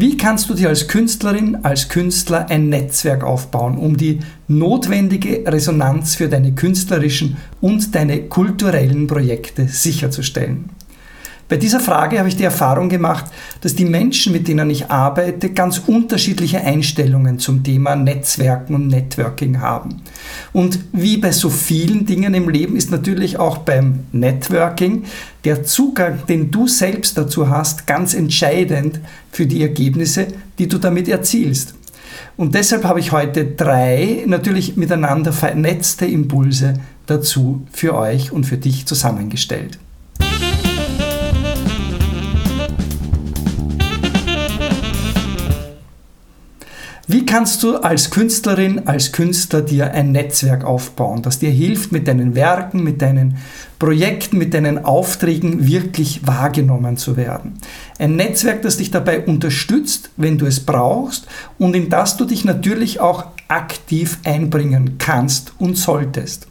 Wie kannst du dir als Künstlerin, als Künstler ein Netzwerk aufbauen, um die notwendige Resonanz für deine künstlerischen und deine kulturellen Projekte sicherzustellen? Bei dieser Frage habe ich die Erfahrung gemacht, dass die Menschen, mit denen ich arbeite, ganz unterschiedliche Einstellungen zum Thema Netzwerken und Networking haben. Und wie bei so vielen Dingen im Leben ist natürlich auch beim Networking der Zugang, den du selbst dazu hast, ganz entscheidend für die Ergebnisse, die du damit erzielst. Und deshalb habe ich heute drei natürlich miteinander vernetzte Impulse dazu für euch und für dich zusammengestellt. Wie kannst du als Künstlerin, als Künstler dir ein Netzwerk aufbauen, das dir hilft, mit deinen Werken, mit deinen Projekten, mit deinen Aufträgen wirklich wahrgenommen zu werden? Ein Netzwerk, das dich dabei unterstützt, wenn du es brauchst und in das du dich natürlich auch aktiv einbringen kannst und solltest.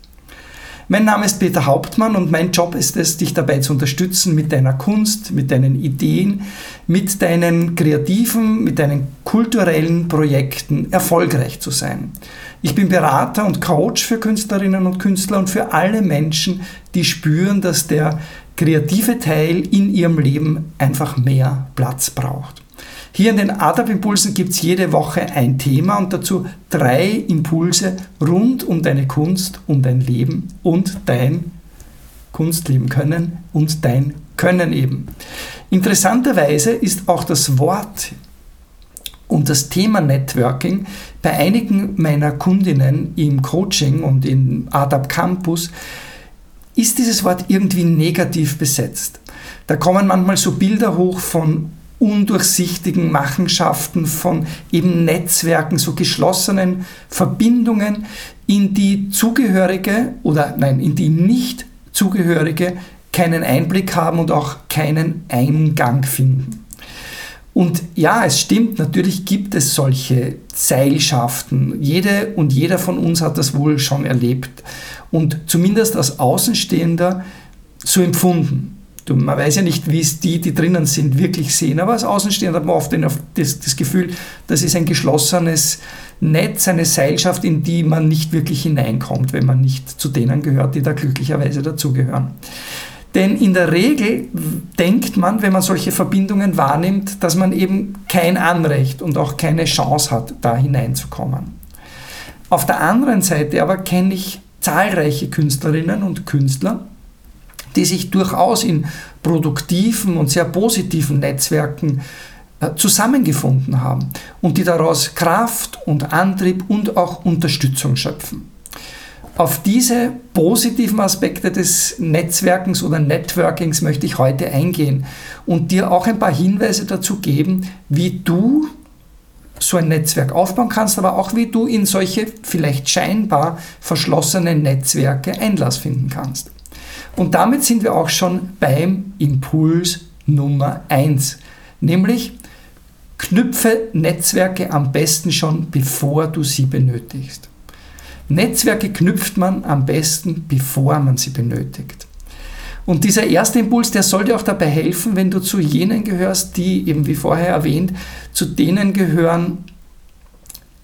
Mein Name ist Peter Hauptmann und mein Job ist es, dich dabei zu unterstützen mit deiner Kunst, mit deinen Ideen, mit deinen kreativen, mit deinen kulturellen Projekten erfolgreich zu sein. Ich bin Berater und Coach für Künstlerinnen und Künstler und für alle Menschen, die spüren, dass der kreative Teil in ihrem Leben einfach mehr Platz braucht. Hier in den ADAP-Impulsen gibt es jede Woche ein Thema und dazu drei Impulse rund um deine Kunst, um dein Leben und dein Kunstleben können und dein Können eben. Interessanterweise ist auch das Wort und das Thema Networking bei einigen meiner Kundinnen im Coaching und im ADAP Campus ist dieses Wort irgendwie negativ besetzt. Da kommen manchmal so Bilder hoch von undurchsichtigen Machenschaften, von eben Netzwerken, so geschlossenen Verbindungen, in die Zugehörige oder nein, in die nicht Zugehörige keinen Einblick haben und auch keinen Eingang finden. Und ja, es stimmt, natürlich gibt es solche Seilschaften. Jede und jeder von uns hat das wohl schon erlebt und zumindest als Außenstehender so empfunden. Du, man weiß ja nicht, wie es die, die drinnen sind, wirklich sehen, aber als Außenstehender hat man oft das, das Gefühl, das ist ein geschlossenes Netz, eine Seilschaft, in die man nicht wirklich hineinkommt, wenn man nicht zu denen gehört, die da glücklicherweise dazugehören. Denn in der Regel denkt man, wenn man solche Verbindungen wahrnimmt, dass man eben kein Anrecht und auch keine Chance hat, da hineinzukommen. Auf der anderen Seite aber kenne ich zahlreiche Künstlerinnen und Künstler, die sich durchaus in produktiven und sehr positiven Netzwerken äh, zusammengefunden haben und die daraus Kraft und Antrieb und auch Unterstützung schöpfen. Auf diese positiven Aspekte des Netzwerkens oder Networkings möchte ich heute eingehen und dir auch ein paar Hinweise dazu geben, wie du so ein Netzwerk aufbauen kannst, aber auch wie du in solche vielleicht scheinbar verschlossenen Netzwerke Einlass finden kannst. Und damit sind wir auch schon beim Impuls Nummer 1, nämlich knüpfe Netzwerke am besten schon, bevor du sie benötigst. Netzwerke knüpft man am besten, bevor man sie benötigt. Und dieser erste Impuls, der soll dir auch dabei helfen, wenn du zu jenen gehörst, die eben wie vorher erwähnt, zu denen gehören,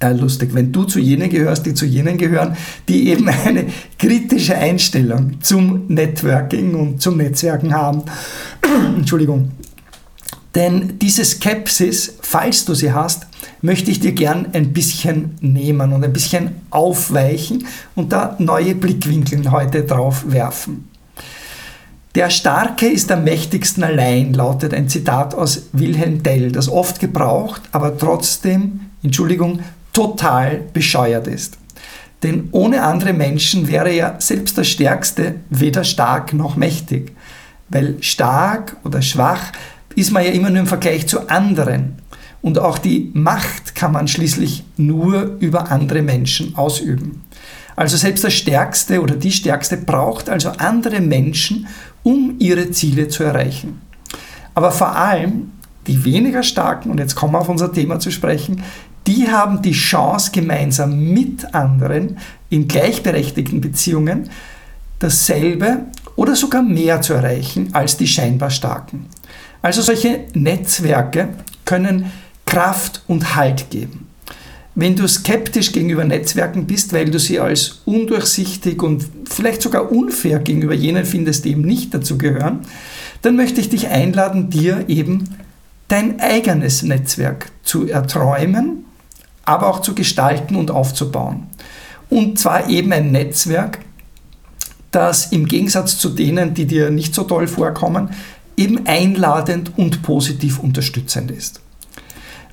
äh, lustig, wenn du zu jenen gehörst, die zu jenen gehören, die eben eine kritische Einstellung zum Networking und zum Netzwerken haben. Entschuldigung. Denn diese Skepsis, falls du sie hast, möchte ich dir gern ein bisschen nehmen und ein bisschen aufweichen und da neue Blickwinkel heute drauf werfen. Der Starke ist am mächtigsten allein, lautet ein Zitat aus Wilhelm Tell, das oft gebraucht, aber trotzdem, Entschuldigung, total bescheuert ist. Denn ohne andere Menschen wäre ja selbst der Stärkste weder stark noch mächtig. Weil stark oder schwach ist man ja immer nur im Vergleich zu anderen. Und auch die Macht kann man schließlich nur über andere Menschen ausüben. Also selbst der Stärkste oder die Stärkste braucht also andere Menschen, um ihre Ziele zu erreichen. Aber vor allem die weniger Starken, und jetzt kommen wir auf unser Thema zu sprechen, die haben die Chance, gemeinsam mit anderen in gleichberechtigten Beziehungen dasselbe oder sogar mehr zu erreichen als die scheinbar Starken. Also solche Netzwerke können Kraft und Halt geben. Wenn du skeptisch gegenüber Netzwerken bist, weil du sie als undurchsichtig und vielleicht sogar unfair gegenüber jenen findest, die eben nicht dazu gehören, dann möchte ich dich einladen, dir eben dein eigenes Netzwerk zu erträumen, aber auch zu gestalten und aufzubauen. Und zwar eben ein Netzwerk, das im Gegensatz zu denen, die dir nicht so toll vorkommen, eben einladend und positiv unterstützend ist.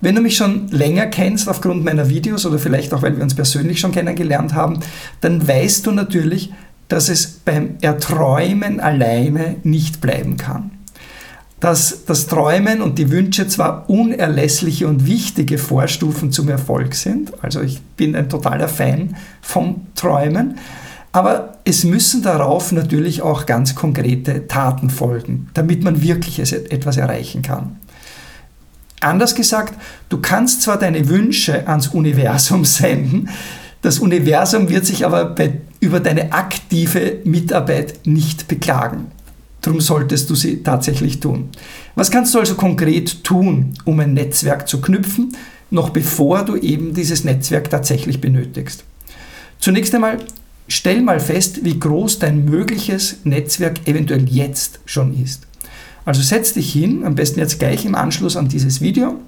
Wenn du mich schon länger kennst aufgrund meiner Videos oder vielleicht auch, weil wir uns persönlich schon kennengelernt haben, dann weißt du natürlich, dass es beim Erträumen alleine nicht bleiben kann. Dass das Träumen und die Wünsche zwar unerlässliche und wichtige Vorstufen zum Erfolg sind, also ich bin ein totaler Fan vom Träumen, aber es müssen darauf natürlich auch ganz konkrete Taten folgen, damit man wirklich etwas erreichen kann. Anders gesagt, du kannst zwar deine Wünsche ans Universum senden, das Universum wird sich aber bei, über deine aktive Mitarbeit nicht beklagen. Darum solltest du sie tatsächlich tun. Was kannst du also konkret tun, um ein Netzwerk zu knüpfen, noch bevor du eben dieses Netzwerk tatsächlich benötigst? Zunächst einmal stell mal fest, wie groß dein mögliches Netzwerk eventuell jetzt schon ist. Also setz dich hin, am besten jetzt gleich im Anschluss an dieses Video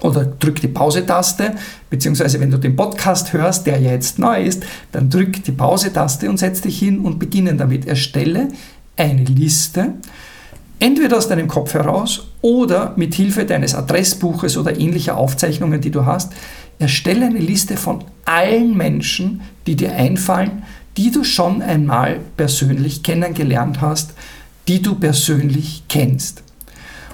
oder drück die Pause-Taste, beziehungsweise wenn du den Podcast hörst, der ja jetzt neu ist, dann drück die Pause-Taste und setz dich hin und beginnen damit. Erstelle eine Liste, entweder aus deinem Kopf heraus oder mit Hilfe deines Adressbuches oder ähnlicher Aufzeichnungen, die du hast, erstelle eine Liste von allen Menschen, die dir einfallen, die du schon einmal persönlich kennengelernt hast, die du persönlich kennst.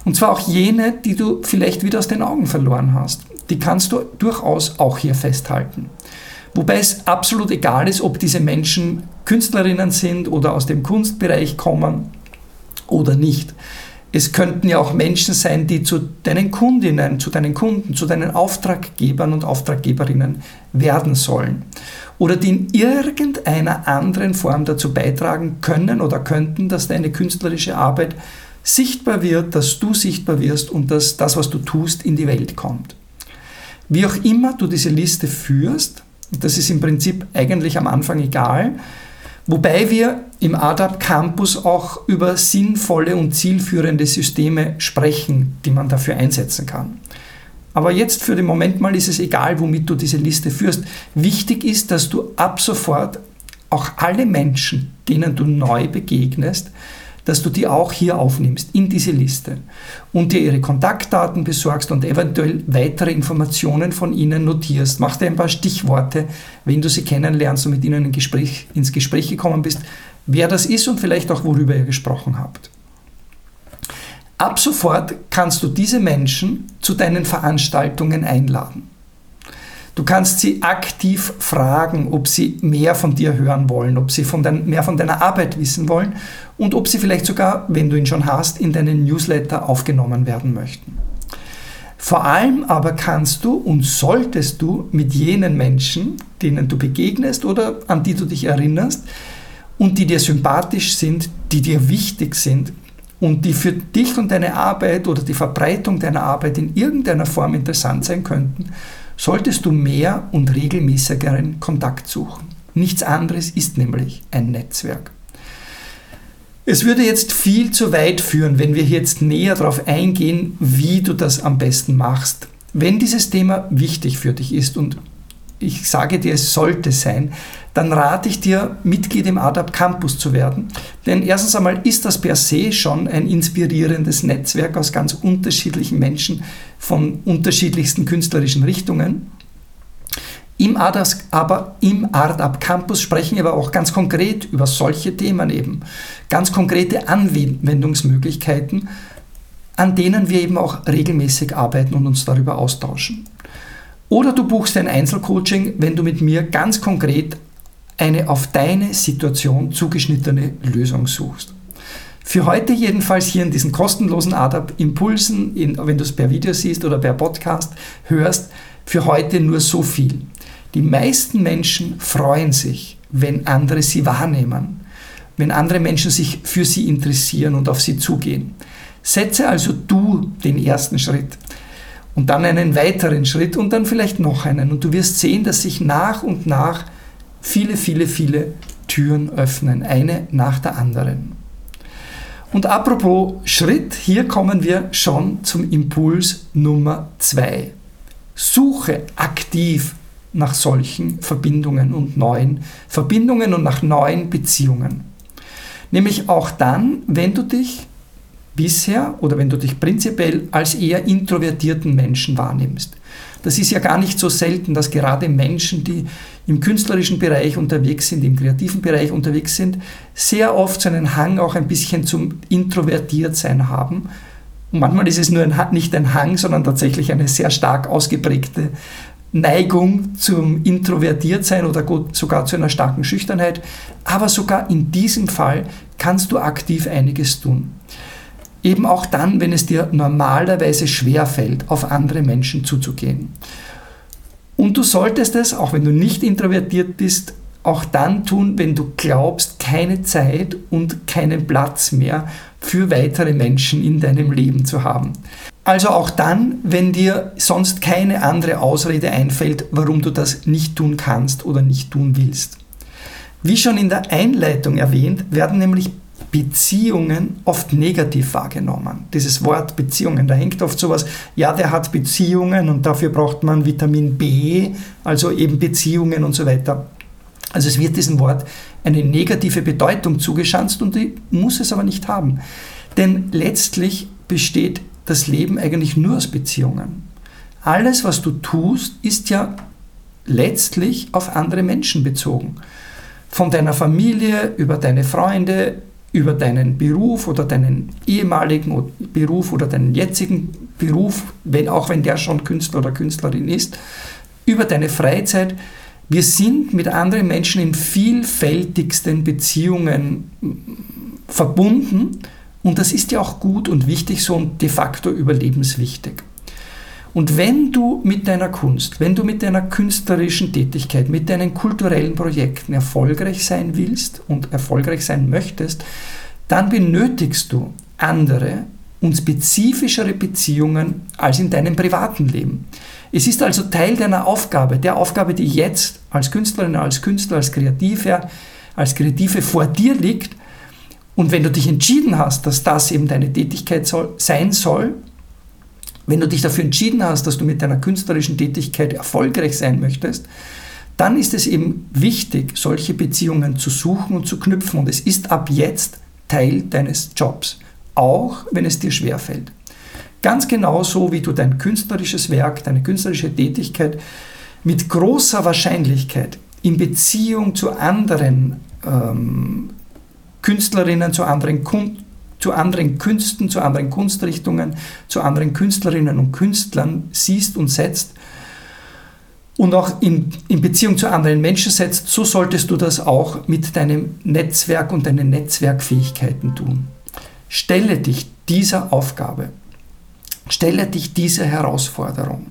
Und zwar auch jene, die du vielleicht wieder aus den Augen verloren hast. Die kannst du durchaus auch hier festhalten. Wobei es absolut egal ist, ob diese Menschen Künstlerinnen sind oder aus dem Kunstbereich kommen oder nicht. Es könnten ja auch Menschen sein, die zu deinen Kundinnen, zu deinen Kunden, zu deinen Auftraggebern und Auftraggeberinnen werden sollen. Oder die in irgendeiner anderen Form dazu beitragen können oder könnten, dass deine künstlerische Arbeit sichtbar wird, dass du sichtbar wirst und dass das, was du tust, in die Welt kommt. Wie auch immer du diese Liste führst, das ist im Prinzip eigentlich am Anfang egal, Wobei wir im ADAP Campus auch über sinnvolle und zielführende Systeme sprechen, die man dafür einsetzen kann. Aber jetzt für den Moment mal ist es egal, womit du diese Liste führst. Wichtig ist, dass du ab sofort auch alle Menschen, denen du neu begegnest, dass du die auch hier aufnimmst in diese Liste und dir ihre Kontaktdaten besorgst und eventuell weitere Informationen von ihnen notierst. Mach dir ein paar Stichworte, wenn du sie kennenlernst und mit ihnen in Gespräch, ins Gespräch gekommen bist, wer das ist und vielleicht auch worüber ihr gesprochen habt. Ab sofort kannst du diese Menschen zu deinen Veranstaltungen einladen. Du kannst sie aktiv fragen, ob sie mehr von dir hören wollen, ob sie von dein, mehr von deiner Arbeit wissen wollen und ob sie vielleicht sogar, wenn du ihn schon hast, in deinen Newsletter aufgenommen werden möchten. Vor allem aber kannst du und solltest du mit jenen Menschen, denen du begegnest oder an die du dich erinnerst und die dir sympathisch sind, die dir wichtig sind und die für dich und deine Arbeit oder die Verbreitung deiner Arbeit in irgendeiner Form interessant sein könnten, solltest du mehr und regelmäßigeren Kontakt suchen. Nichts anderes ist nämlich ein Netzwerk. Es würde jetzt viel zu weit führen, wenn wir jetzt näher darauf eingehen, wie du das am besten machst. Wenn dieses Thema wichtig für dich ist und ich sage dir, es sollte sein, dann rate ich dir, Mitglied im ADAP Campus zu werden. Denn erstens einmal ist das per se schon ein inspirierendes Netzwerk aus ganz unterschiedlichen Menschen von unterschiedlichsten künstlerischen Richtungen. Im ADAS, aber im ARDAP Campus sprechen wir aber auch ganz konkret über solche Themen eben. Ganz konkrete Anwendungsmöglichkeiten, an denen wir eben auch regelmäßig arbeiten und uns darüber austauschen. Oder du buchst ein Einzelcoaching, wenn du mit mir ganz konkret eine auf deine Situation zugeschnittene Lösung suchst. Für heute jedenfalls hier in diesen kostenlosen ADAP Impulsen, wenn du es per Video siehst oder per Podcast hörst, für heute nur so viel. Die meisten Menschen freuen sich, wenn andere sie wahrnehmen, wenn andere Menschen sich für sie interessieren und auf sie zugehen. Setze also du den ersten Schritt und dann einen weiteren Schritt und dann vielleicht noch einen. Und du wirst sehen, dass sich nach und nach viele, viele, viele Türen öffnen, eine nach der anderen. Und apropos Schritt, hier kommen wir schon zum Impuls Nummer zwei. Suche aktiv nach solchen Verbindungen und neuen Verbindungen und nach neuen Beziehungen. Nämlich auch dann, wenn du dich bisher oder wenn du dich prinzipiell als eher introvertierten Menschen wahrnimmst. Das ist ja gar nicht so selten, dass gerade Menschen, die im künstlerischen Bereich unterwegs sind, im kreativen Bereich unterwegs sind, sehr oft so einen Hang auch ein bisschen zum Introvertiertsein haben. Und manchmal ist es nur ein, nicht ein Hang, sondern tatsächlich eine sehr stark ausgeprägte Neigung zum Introvertiertsein oder sogar zu einer starken Schüchternheit. Aber sogar in diesem Fall kannst du aktiv einiges tun. Eben auch dann, wenn es dir normalerweise schwerfällt, auf andere Menschen zuzugehen. Und du solltest es, auch wenn du nicht introvertiert bist, auch dann tun, wenn du glaubst, keine Zeit und keinen Platz mehr für weitere Menschen in deinem Leben zu haben. Also auch dann, wenn dir sonst keine andere Ausrede einfällt, warum du das nicht tun kannst oder nicht tun willst. Wie schon in der Einleitung erwähnt, werden nämlich Beziehungen oft negativ wahrgenommen. Dieses Wort Beziehungen, da hängt oft sowas, ja, der hat Beziehungen und dafür braucht man Vitamin B, also eben Beziehungen und so weiter. Also es wird diesem Wort eine negative Bedeutung zugeschanzt und die muss es aber nicht haben. Denn letztlich besteht das Leben eigentlich nur aus Beziehungen. Alles, was du tust, ist ja letztlich auf andere Menschen bezogen. Von deiner Familie über deine Freunde, über deinen Beruf oder deinen ehemaligen Beruf oder deinen jetzigen Beruf, wenn, auch wenn der schon Künstler oder Künstlerin ist, über deine Freizeit. Wir sind mit anderen Menschen in vielfältigsten Beziehungen verbunden und das ist ja auch gut und wichtig so und de facto überlebenswichtig. Und wenn du mit deiner Kunst, wenn du mit deiner künstlerischen Tätigkeit, mit deinen kulturellen Projekten erfolgreich sein willst und erfolgreich sein möchtest, dann benötigst du andere und spezifischere Beziehungen als in deinem privaten Leben. Es ist also Teil deiner Aufgabe, der Aufgabe, die jetzt als Künstlerin, als Künstler, als Kreativer, als Kreative vor dir liegt. Und wenn du dich entschieden hast, dass das eben deine Tätigkeit soll, sein soll, wenn du dich dafür entschieden hast, dass du mit deiner künstlerischen Tätigkeit erfolgreich sein möchtest, dann ist es eben wichtig, solche Beziehungen zu suchen und zu knüpfen. Und es ist ab jetzt Teil deines Jobs, auch wenn es dir schwerfällt. Ganz genauso wie du dein künstlerisches Werk, deine künstlerische Tätigkeit mit großer Wahrscheinlichkeit in Beziehung zu anderen ähm, Künstlerinnen, zu anderen Kunden, zu anderen Künsten, zu anderen Kunstrichtungen, zu anderen Künstlerinnen und Künstlern siehst und setzt und auch in, in Beziehung zu anderen Menschen setzt, so solltest du das auch mit deinem Netzwerk und deinen Netzwerkfähigkeiten tun. Stelle dich dieser Aufgabe, stelle dich dieser Herausforderung.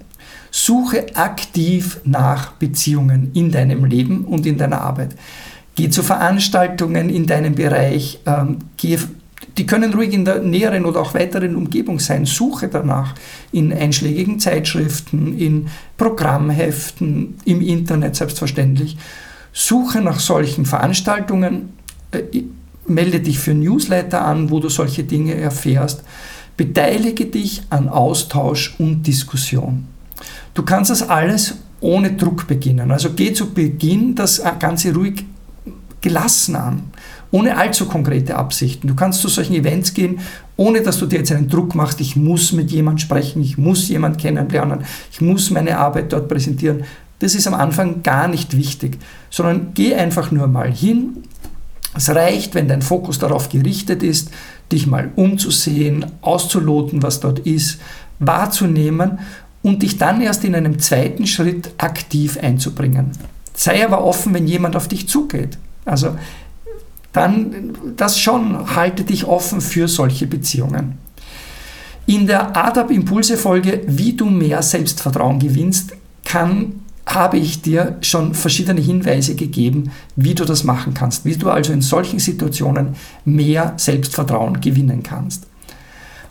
Suche aktiv nach Beziehungen in deinem Leben und in deiner Arbeit. Geh zu Veranstaltungen in deinem Bereich, ähm, geh die können ruhig in der näheren oder auch weiteren Umgebung sein. Suche danach in einschlägigen Zeitschriften, in Programmheften, im Internet selbstverständlich. Suche nach solchen Veranstaltungen, äh, melde dich für Newsletter an, wo du solche Dinge erfährst. Beteilige dich an Austausch und Diskussion. Du kannst das alles ohne Druck beginnen. Also geh zu Beginn das Ganze ruhig gelassen an ohne allzu konkrete Absichten. Du kannst zu solchen Events gehen, ohne dass du dir jetzt einen Druck machst, ich muss mit jemandem sprechen, ich muss jemanden kennenlernen, ich muss meine Arbeit dort präsentieren. Das ist am Anfang gar nicht wichtig, sondern geh einfach nur mal hin. Es reicht, wenn dein Fokus darauf gerichtet ist, dich mal umzusehen, auszuloten, was dort ist, wahrzunehmen und dich dann erst in einem zweiten Schritt aktiv einzubringen. Sei aber offen, wenn jemand auf dich zugeht. Also dann das schon halte dich offen für solche Beziehungen. In der ADAP Impulse Folge, wie du mehr Selbstvertrauen gewinnst, kann habe ich dir schon verschiedene Hinweise gegeben, wie du das machen kannst, wie du also in solchen Situationen mehr Selbstvertrauen gewinnen kannst.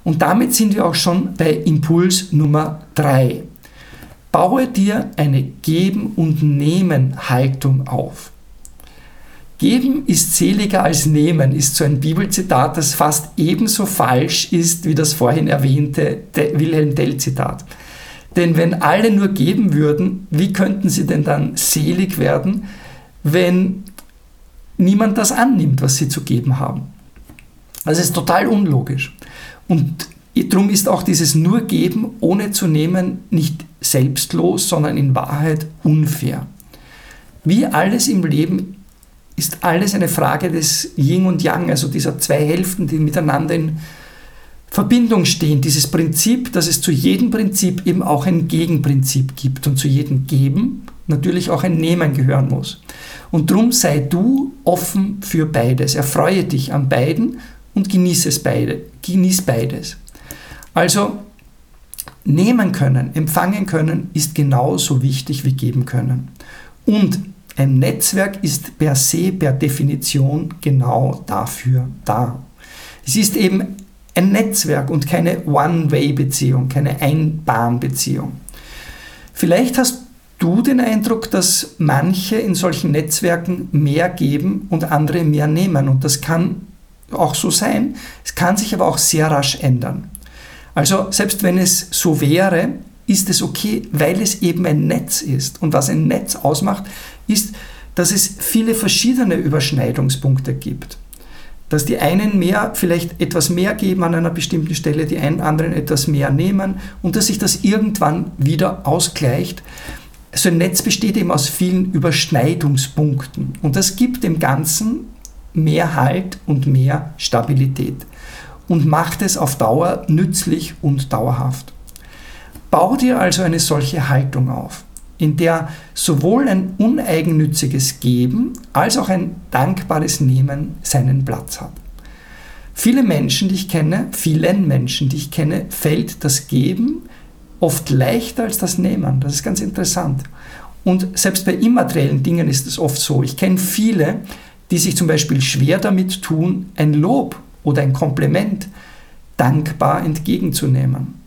Und damit sind wir auch schon bei Impuls Nummer 3. Baue dir eine Geben- und Nehmen-Haltung auf. Geben ist seliger als nehmen, ist so ein Bibelzitat, das fast ebenso falsch ist wie das vorhin erwähnte Wilhelm Tell-Zitat. Denn wenn alle nur geben würden, wie könnten sie denn dann selig werden, wenn niemand das annimmt, was sie zu geben haben? Das ist total unlogisch. Und darum ist auch dieses nur geben ohne zu nehmen nicht selbstlos, sondern in Wahrheit unfair. Wie alles im Leben ist alles eine Frage des Yin und Yang, also dieser zwei Hälften, die miteinander in Verbindung stehen. Dieses Prinzip, dass es zu jedem Prinzip eben auch ein Gegenprinzip gibt und zu jedem Geben natürlich auch ein Nehmen gehören muss. Und drum sei du offen für beides. Erfreue dich an beiden und genieße es beide. Genieß beides. Also nehmen können, empfangen können ist genauso wichtig wie geben können. Und ein Netzwerk ist per se, per Definition genau dafür da. Es ist eben ein Netzwerk und keine One-Way-Beziehung, keine Einbahnbeziehung. Vielleicht hast du den Eindruck, dass manche in solchen Netzwerken mehr geben und andere mehr nehmen. Und das kann auch so sein. Es kann sich aber auch sehr rasch ändern. Also selbst wenn es so wäre, ist es okay, weil es eben ein Netz ist. Und was ein Netz ausmacht, ist, dass es viele verschiedene Überschneidungspunkte gibt. Dass die einen mehr, vielleicht etwas mehr geben an einer bestimmten Stelle, die anderen etwas mehr nehmen und dass sich das irgendwann wieder ausgleicht. So ein Netz besteht eben aus vielen Überschneidungspunkten und das gibt dem Ganzen mehr Halt und mehr Stabilität und macht es auf Dauer nützlich und dauerhaft. Bau dir also eine solche Haltung auf, in der sowohl ein uneigennütziges Geben als auch ein dankbares Nehmen seinen Platz hat. Viele Menschen, die ich kenne, vielen Menschen, die ich kenne, fällt das Geben oft leichter als das Nehmen. Das ist ganz interessant. Und selbst bei immateriellen Dingen ist es oft so. Ich kenne viele, die sich zum Beispiel schwer damit tun, ein Lob oder ein Kompliment dankbar entgegenzunehmen.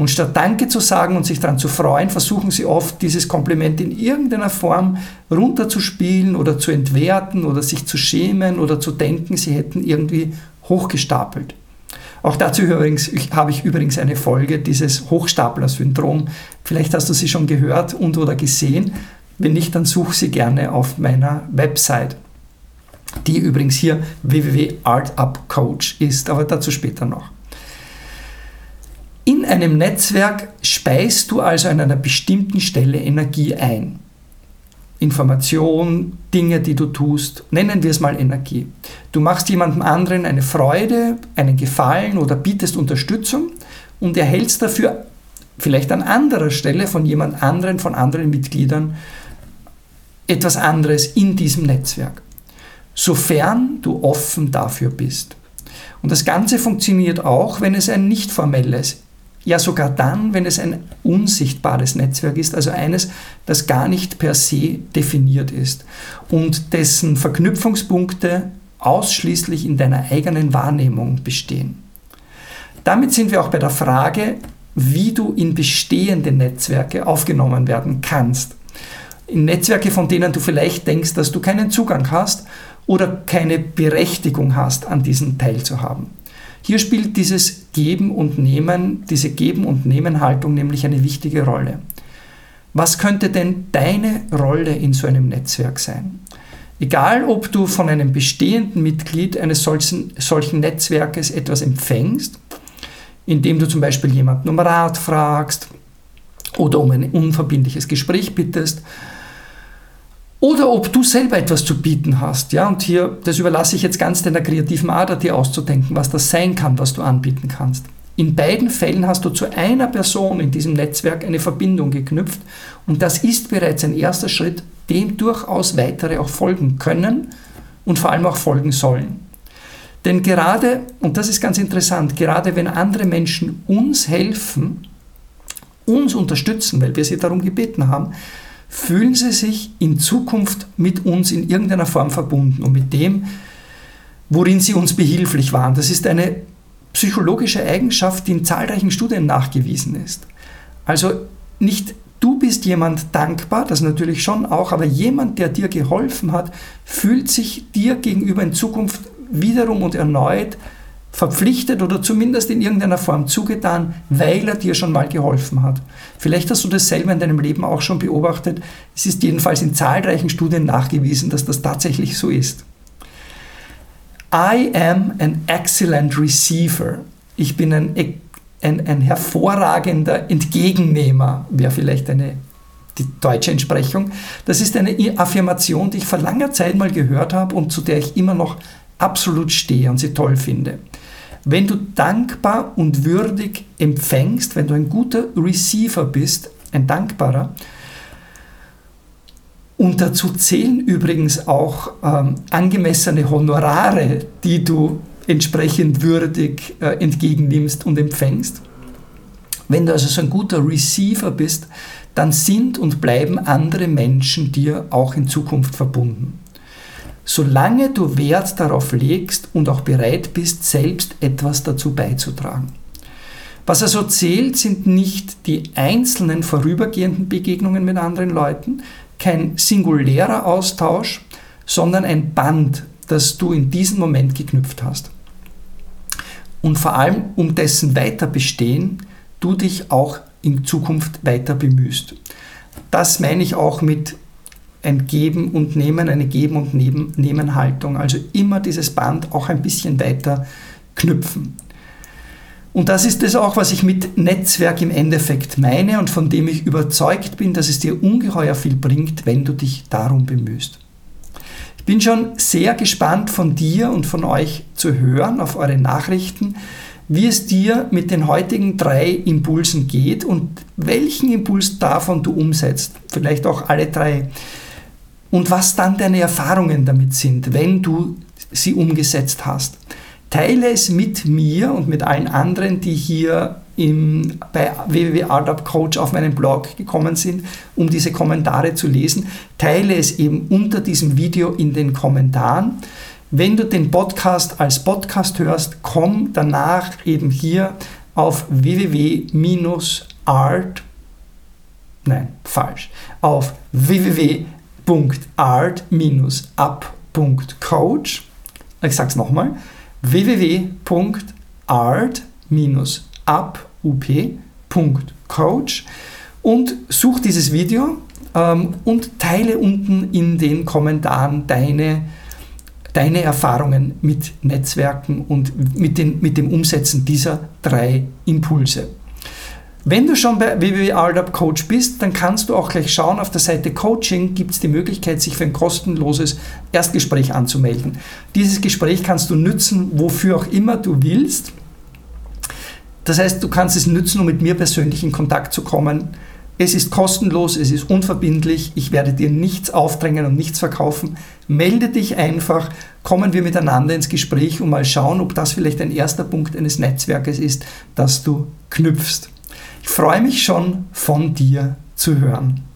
Und statt Danke zu sagen und sich daran zu freuen, versuchen sie oft, dieses Kompliment in irgendeiner Form runterzuspielen oder zu entwerten oder sich zu schämen oder zu denken, sie hätten irgendwie hochgestapelt. Auch dazu übrigens, habe ich übrigens eine Folge dieses Hochstapler-Syndrom. Vielleicht hast du sie schon gehört und oder gesehen. Wenn nicht, dann such sie gerne auf meiner Website, die übrigens hier www.artupcoach ist, aber dazu später noch. In einem Netzwerk speist du also an einer bestimmten Stelle Energie ein. Information, Dinge, die du tust, nennen wir es mal Energie. Du machst jemandem anderen eine Freude, einen Gefallen oder bietest Unterstützung und erhältst dafür vielleicht an anderer Stelle von jemand anderen, von anderen Mitgliedern etwas anderes in diesem Netzwerk, sofern du offen dafür bist. Und das Ganze funktioniert auch, wenn es ein nicht formelles ja sogar dann, wenn es ein unsichtbares Netzwerk ist, also eines, das gar nicht per se definiert ist und dessen Verknüpfungspunkte ausschließlich in deiner eigenen Wahrnehmung bestehen. Damit sind wir auch bei der Frage, wie du in bestehende Netzwerke aufgenommen werden kannst. In Netzwerke, von denen du vielleicht denkst, dass du keinen Zugang hast oder keine Berechtigung hast, an diesen teilzuhaben. Hier spielt dieses Geben und Nehmen, diese Geben- und Nehmen-Haltung nämlich eine wichtige Rolle. Was könnte denn deine Rolle in so einem Netzwerk sein? Egal, ob du von einem bestehenden Mitglied eines solchen, solchen Netzwerkes etwas empfängst, indem du zum Beispiel jemanden um Rat fragst oder um ein unverbindliches Gespräch bittest, oder ob du selber etwas zu bieten hast. Ja, und hier, das überlasse ich jetzt ganz deiner kreativen Ader, dir auszudenken, was das sein kann, was du anbieten kannst. In beiden Fällen hast du zu einer Person in diesem Netzwerk eine Verbindung geknüpft und das ist bereits ein erster Schritt, dem durchaus weitere auch folgen können und vor allem auch folgen sollen. Denn gerade, und das ist ganz interessant, gerade wenn andere Menschen uns helfen, uns unterstützen, weil wir sie darum gebeten haben, fühlen sie sich in Zukunft mit uns in irgendeiner Form verbunden und mit dem, worin sie uns behilflich waren. Das ist eine psychologische Eigenschaft, die in zahlreichen Studien nachgewiesen ist. Also nicht du bist jemand dankbar, das natürlich schon auch, aber jemand, der dir geholfen hat, fühlt sich dir gegenüber in Zukunft wiederum und erneut verpflichtet oder zumindest in irgendeiner Form zugetan, weil er dir schon mal geholfen hat. Vielleicht hast du das selber in deinem Leben auch schon beobachtet. Es ist jedenfalls in zahlreichen Studien nachgewiesen, dass das tatsächlich so ist. I am an excellent receiver. Ich bin ein, ein, ein hervorragender Entgegennehmer, wäre vielleicht eine die deutsche Entsprechung. Das ist eine Affirmation, die ich vor langer Zeit mal gehört habe und zu der ich immer noch absolut stehe und sie toll finde. Wenn du dankbar und würdig empfängst, wenn du ein guter Receiver bist, ein dankbarer, und dazu zählen übrigens auch ähm, angemessene Honorare, die du entsprechend würdig äh, entgegennimmst und empfängst. Wenn du also so ein guter Receiver bist, dann sind und bleiben andere Menschen dir auch in Zukunft verbunden. Solange du Wert darauf legst und auch bereit bist, selbst etwas dazu beizutragen. Was also zählt, sind nicht die einzelnen vorübergehenden Begegnungen mit anderen Leuten, kein singulärer Austausch, sondern ein Band, das du in diesem Moment geknüpft hast. Und vor allem um dessen Weiterbestehen du dich auch in Zukunft weiter bemühst. Das meine ich auch mit ein Geben und Nehmen, eine Geben und Nehmen Haltung. Also immer dieses Band auch ein bisschen weiter knüpfen. Und das ist es auch, was ich mit Netzwerk im Endeffekt meine und von dem ich überzeugt bin, dass es dir ungeheuer viel bringt, wenn du dich darum bemühst. Ich bin schon sehr gespannt von dir und von euch zu hören auf eure Nachrichten, wie es dir mit den heutigen drei Impulsen geht und welchen Impuls davon du umsetzt. Vielleicht auch alle drei. Und was dann deine Erfahrungen damit sind, wenn du sie umgesetzt hast. Teile es mit mir und mit allen anderen, die hier im, bei www.artupcoach auf meinen Blog gekommen sind, um diese Kommentare zu lesen. Teile es eben unter diesem Video in den Kommentaren. Wenn du den Podcast als Podcast hörst, komm danach eben hier auf www.art nein, falsch, auf www.art-up.coach. Ich sage es nochmal, www.art-up.coach und such dieses Video ähm, und teile unten in den Kommentaren deine, deine Erfahrungen mit Netzwerken und mit, den, mit dem Umsetzen dieser drei Impulse. Wenn du schon bei www.ardup Coach bist, dann kannst du auch gleich schauen, auf der Seite Coaching gibt es die Möglichkeit, sich für ein kostenloses Erstgespräch anzumelden. Dieses Gespräch kannst du nützen, wofür auch immer du willst. Das heißt, du kannst es nützen, um mit mir persönlich in Kontakt zu kommen. Es ist kostenlos, es ist unverbindlich, ich werde dir nichts aufdrängen und nichts verkaufen. Melde dich einfach, kommen wir miteinander ins Gespräch und mal schauen, ob das vielleicht ein erster Punkt eines Netzwerkes ist, das du knüpfst. Ich freue mich schon, von dir zu hören.